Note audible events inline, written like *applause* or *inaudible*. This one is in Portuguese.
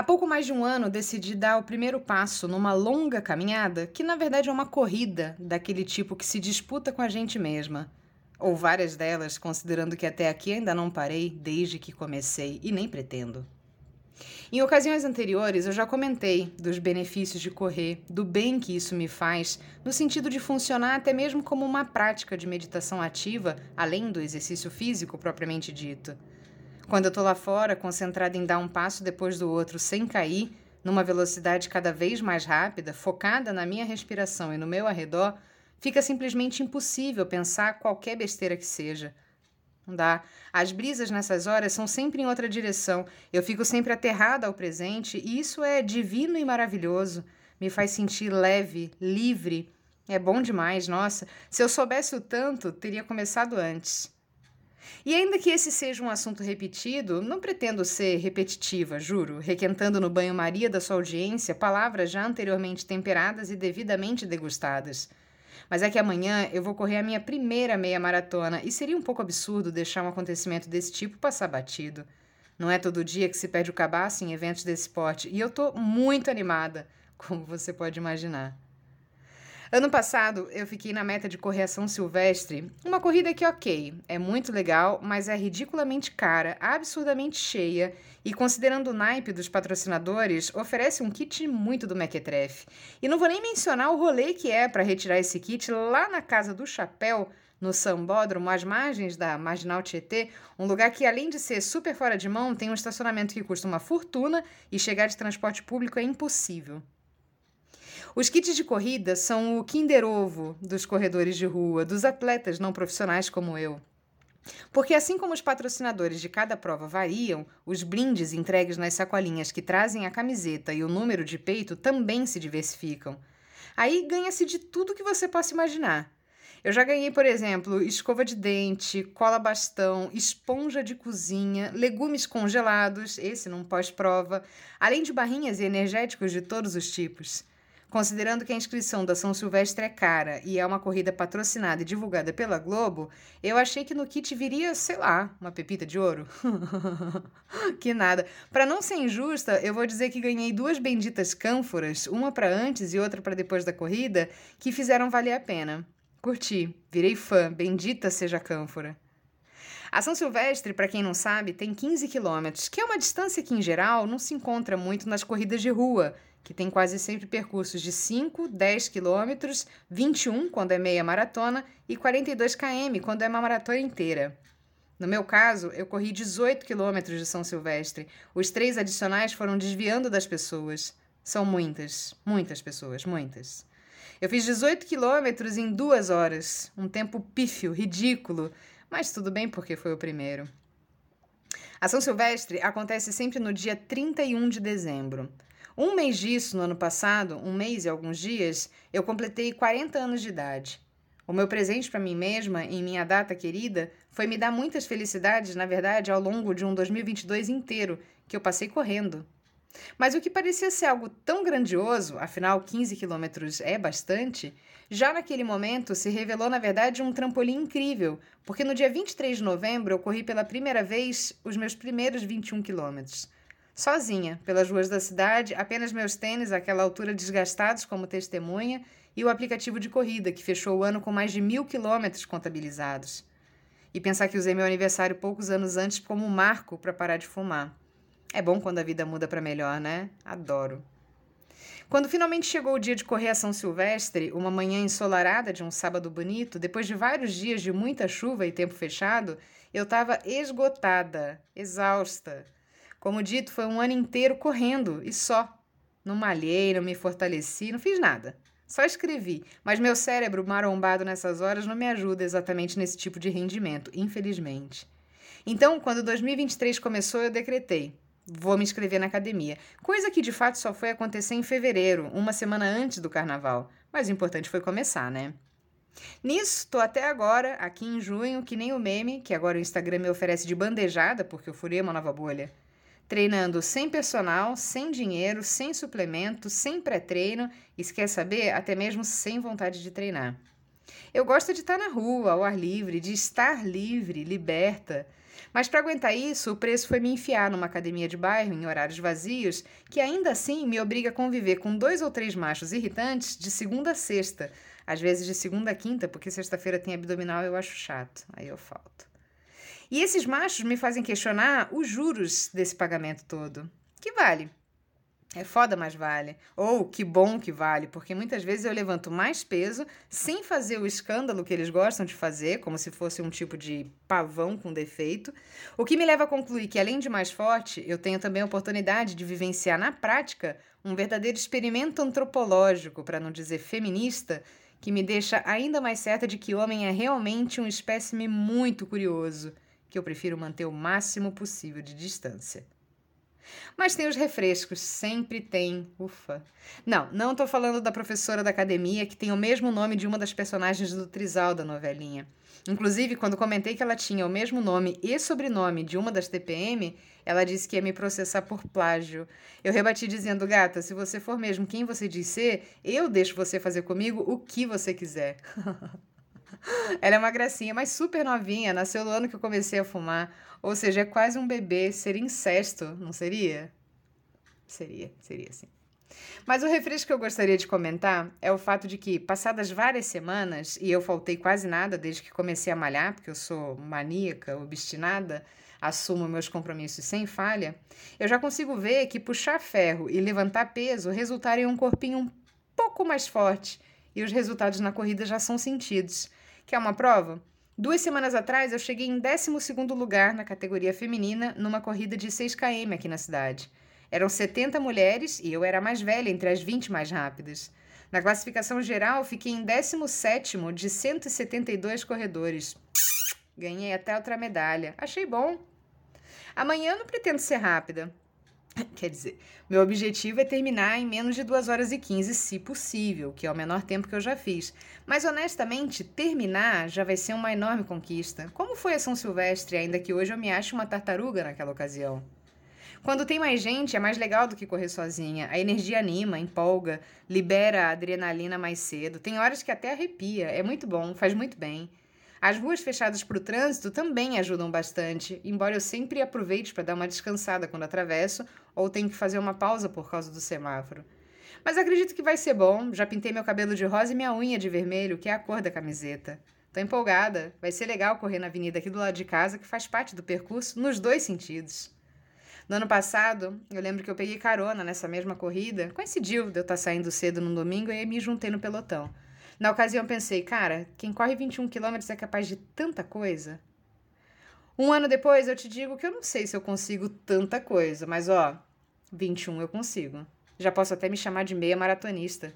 Há pouco mais de um ano decidi dar o primeiro passo numa longa caminhada, que na verdade é uma corrida daquele tipo que se disputa com a gente mesma. Ou várias delas, considerando que até aqui ainda não parei desde que comecei e nem pretendo. Em ocasiões anteriores, eu já comentei dos benefícios de correr, do bem que isso me faz, no sentido de funcionar até mesmo como uma prática de meditação ativa, além do exercício físico propriamente dito. Quando eu tô lá fora, concentrada em dar um passo depois do outro sem cair, numa velocidade cada vez mais rápida, focada na minha respiração e no meu arredor, fica simplesmente impossível pensar qualquer besteira que seja. Não dá. As brisas nessas horas são sempre em outra direção. Eu fico sempre aterrada ao presente e isso é divino e maravilhoso. Me faz sentir leve, livre. É bom demais, nossa. Se eu soubesse o tanto, teria começado antes. E ainda que esse seja um assunto repetido, não pretendo ser repetitiva, juro, requentando no banho-maria da sua audiência palavras já anteriormente temperadas e devidamente degustadas. Mas é que amanhã eu vou correr a minha primeira meia maratona e seria um pouco absurdo deixar um acontecimento desse tipo passar batido. Não é todo dia que se perde o cabaço em eventos desse porte e eu tô muito animada, *laughs* como você pode imaginar. Ano passado, eu fiquei na meta de correr a São Silvestre, uma corrida que, ok, é muito legal, mas é ridiculamente cara, absurdamente cheia e, considerando o naipe dos patrocinadores, oferece um kit muito do Mequetrefe. E não vou nem mencionar o rolê que é para retirar esse kit lá na Casa do Chapéu, no Sambódromo, às margens da Marginal Tietê, um lugar que, além de ser super fora de mão, tem um estacionamento que custa uma fortuna e chegar de transporte público é impossível. Os kits de corrida são o Kinder Ovo dos corredores de rua, dos atletas não profissionais como eu. Porque assim como os patrocinadores de cada prova variam, os brindes entregues nas sacolinhas que trazem a camiseta e o número de peito também se diversificam. Aí ganha-se de tudo que você possa imaginar. Eu já ganhei, por exemplo, escova de dente, cola bastão, esponja de cozinha, legumes congelados, esse num pós-prova, além de barrinhas e energéticos de todos os tipos. Considerando que a inscrição da São Silvestre é cara e é uma corrida patrocinada e divulgada pela Globo, eu achei que no kit viria, sei lá, uma pepita de ouro. *laughs* que nada. Para não ser injusta, eu vou dizer que ganhei duas benditas cânforas, uma para antes e outra para depois da corrida, que fizeram valer a pena. Curti, virei fã, bendita seja a cânfora. A São Silvestre, para quem não sabe, tem 15 quilômetros, que é uma distância que, em geral, não se encontra muito nas corridas de rua, que tem quase sempre percursos de 5, 10 quilômetros, 21 quando é meia maratona e 42 km quando é uma maratona inteira. No meu caso, eu corri 18 quilômetros de São Silvestre. Os três adicionais foram desviando das pessoas. São muitas, muitas pessoas, muitas. Eu fiz 18 quilômetros em duas horas, um tempo pífio, ridículo, mas tudo bem porque foi o primeiro. A São Silvestre acontece sempre no dia 31 de dezembro. Um mês disso, no ano passado, um mês e alguns dias, eu completei 40 anos de idade. O meu presente para mim mesma, em minha data querida, foi me dar muitas felicidades, na verdade, ao longo de um 2022 inteiro, que eu passei correndo. Mas o que parecia ser algo tão grandioso, afinal 15 quilômetros é bastante, já naquele momento se revelou na verdade um trampolim incrível, porque no dia 23 de novembro eu corri pela primeira vez os meus primeiros 21 quilômetros. Sozinha, pelas ruas da cidade, apenas meus tênis, àquela altura desgastados como testemunha, e o aplicativo de corrida, que fechou o ano com mais de mil quilômetros contabilizados. E pensar que usei meu aniversário poucos anos antes como marco para parar de fumar. É bom quando a vida muda para melhor, né? Adoro. Quando finalmente chegou o dia de correr a São Silvestre, uma manhã ensolarada de um sábado bonito, depois de vários dias de muita chuva e tempo fechado, eu estava esgotada, exausta. Como dito, foi um ano inteiro correndo e só. Não malhei, não me fortaleci, não fiz nada. Só escrevi, mas meu cérebro marombado nessas horas não me ajuda exatamente nesse tipo de rendimento, infelizmente. Então, quando 2023 começou, eu decretei: vou me inscrever na academia. Coisa que de fato só foi acontecer em fevereiro, uma semana antes do carnaval. Mas o importante foi começar, né? Nisso, tô até agora, aqui em junho, que nem o meme, que agora o Instagram me oferece de bandejada, porque eu furei uma nova bolha treinando sem personal, sem dinheiro, sem suplemento, sem pré-treino e, se quer saber, até mesmo sem vontade de treinar. Eu gosto de estar na rua, ao ar livre, de estar livre, liberta. Mas para aguentar isso, o preço foi me enfiar numa academia de bairro em horários vazios, que ainda assim me obriga a conviver com dois ou três machos irritantes de segunda a sexta, às vezes de segunda a quinta, porque sexta-feira tem abdominal eu acho chato, aí eu falto. E esses machos me fazem questionar os juros desse pagamento todo. Que vale? É foda, mas vale. Ou que bom que vale, porque muitas vezes eu levanto mais peso sem fazer o escândalo que eles gostam de fazer, como se fosse um tipo de pavão com defeito. O que me leva a concluir que, além de mais forte, eu tenho também a oportunidade de vivenciar na prática um verdadeiro experimento antropológico, para não dizer feminista, que me deixa ainda mais certa de que homem é realmente um espécime muito curioso, que eu prefiro manter o máximo possível de distância. Mas tem os refrescos, sempre tem. Ufa. Não, não tô falando da professora da academia que tem o mesmo nome de uma das personagens do Trisal da novelinha. Inclusive, quando comentei que ela tinha o mesmo nome e sobrenome de uma das TPM, ela disse que ia me processar por plágio. Eu rebati dizendo, gata, se você for mesmo quem você diz ser, eu deixo você fazer comigo o que você quiser. *laughs* *laughs* ela é uma gracinha, mas super novinha, nasceu no ano que eu comecei a fumar. Ou seja, é quase um bebê, seria incesto, não seria? Seria, seria sim. Mas o refresco que eu gostaria de comentar é o fato de que, passadas várias semanas, e eu faltei quase nada desde que comecei a malhar, porque eu sou maníaca, obstinada, assumo meus compromissos sem falha, eu já consigo ver que puxar ferro e levantar peso resultaram em um corpinho um pouco mais forte, e os resultados na corrida já são sentidos. Quer uma prova? Duas semanas atrás, eu cheguei em 12 lugar na categoria feminina numa corrida de 6 km aqui na cidade. Eram 70 mulheres e eu era a mais velha entre as 20 mais rápidas. Na classificação geral, fiquei em 17 de 172 corredores. Ganhei até outra medalha. Achei bom. Amanhã não pretendo ser rápida, *laughs* Quer dizer, meu objetivo é terminar em menos de 2 horas e 15, se possível, que é o menor tempo que eu já fiz. Mas honestamente, terminar já vai ser uma enorme conquista. Como foi a São Silvestre, ainda que hoje eu me ache uma tartaruga naquela ocasião? Quando tem mais gente, é mais legal do que correr sozinha. A energia anima, empolga, libera a adrenalina mais cedo. Tem horas que até arrepia. É muito bom, faz muito bem. As ruas fechadas para o trânsito também ajudam bastante, embora eu sempre aproveite para dar uma descansada quando atravesso ou tenho que fazer uma pausa por causa do semáforo. Mas acredito que vai ser bom. Já pintei meu cabelo de rosa e minha unha de vermelho, que é a cor da camiseta. Tô empolgada. Vai ser legal correr na avenida aqui do lado de casa, que faz parte do percurso nos dois sentidos. No ano passado, eu lembro que eu peguei carona nessa mesma corrida. Coincidiu de eu estar saindo cedo num domingo e me juntei no pelotão. Na ocasião pensei, cara, quem corre 21 quilômetros é capaz de tanta coisa. Um ano depois eu te digo que eu não sei se eu consigo tanta coisa, mas ó, 21 eu consigo. Já posso até me chamar de meia maratonista.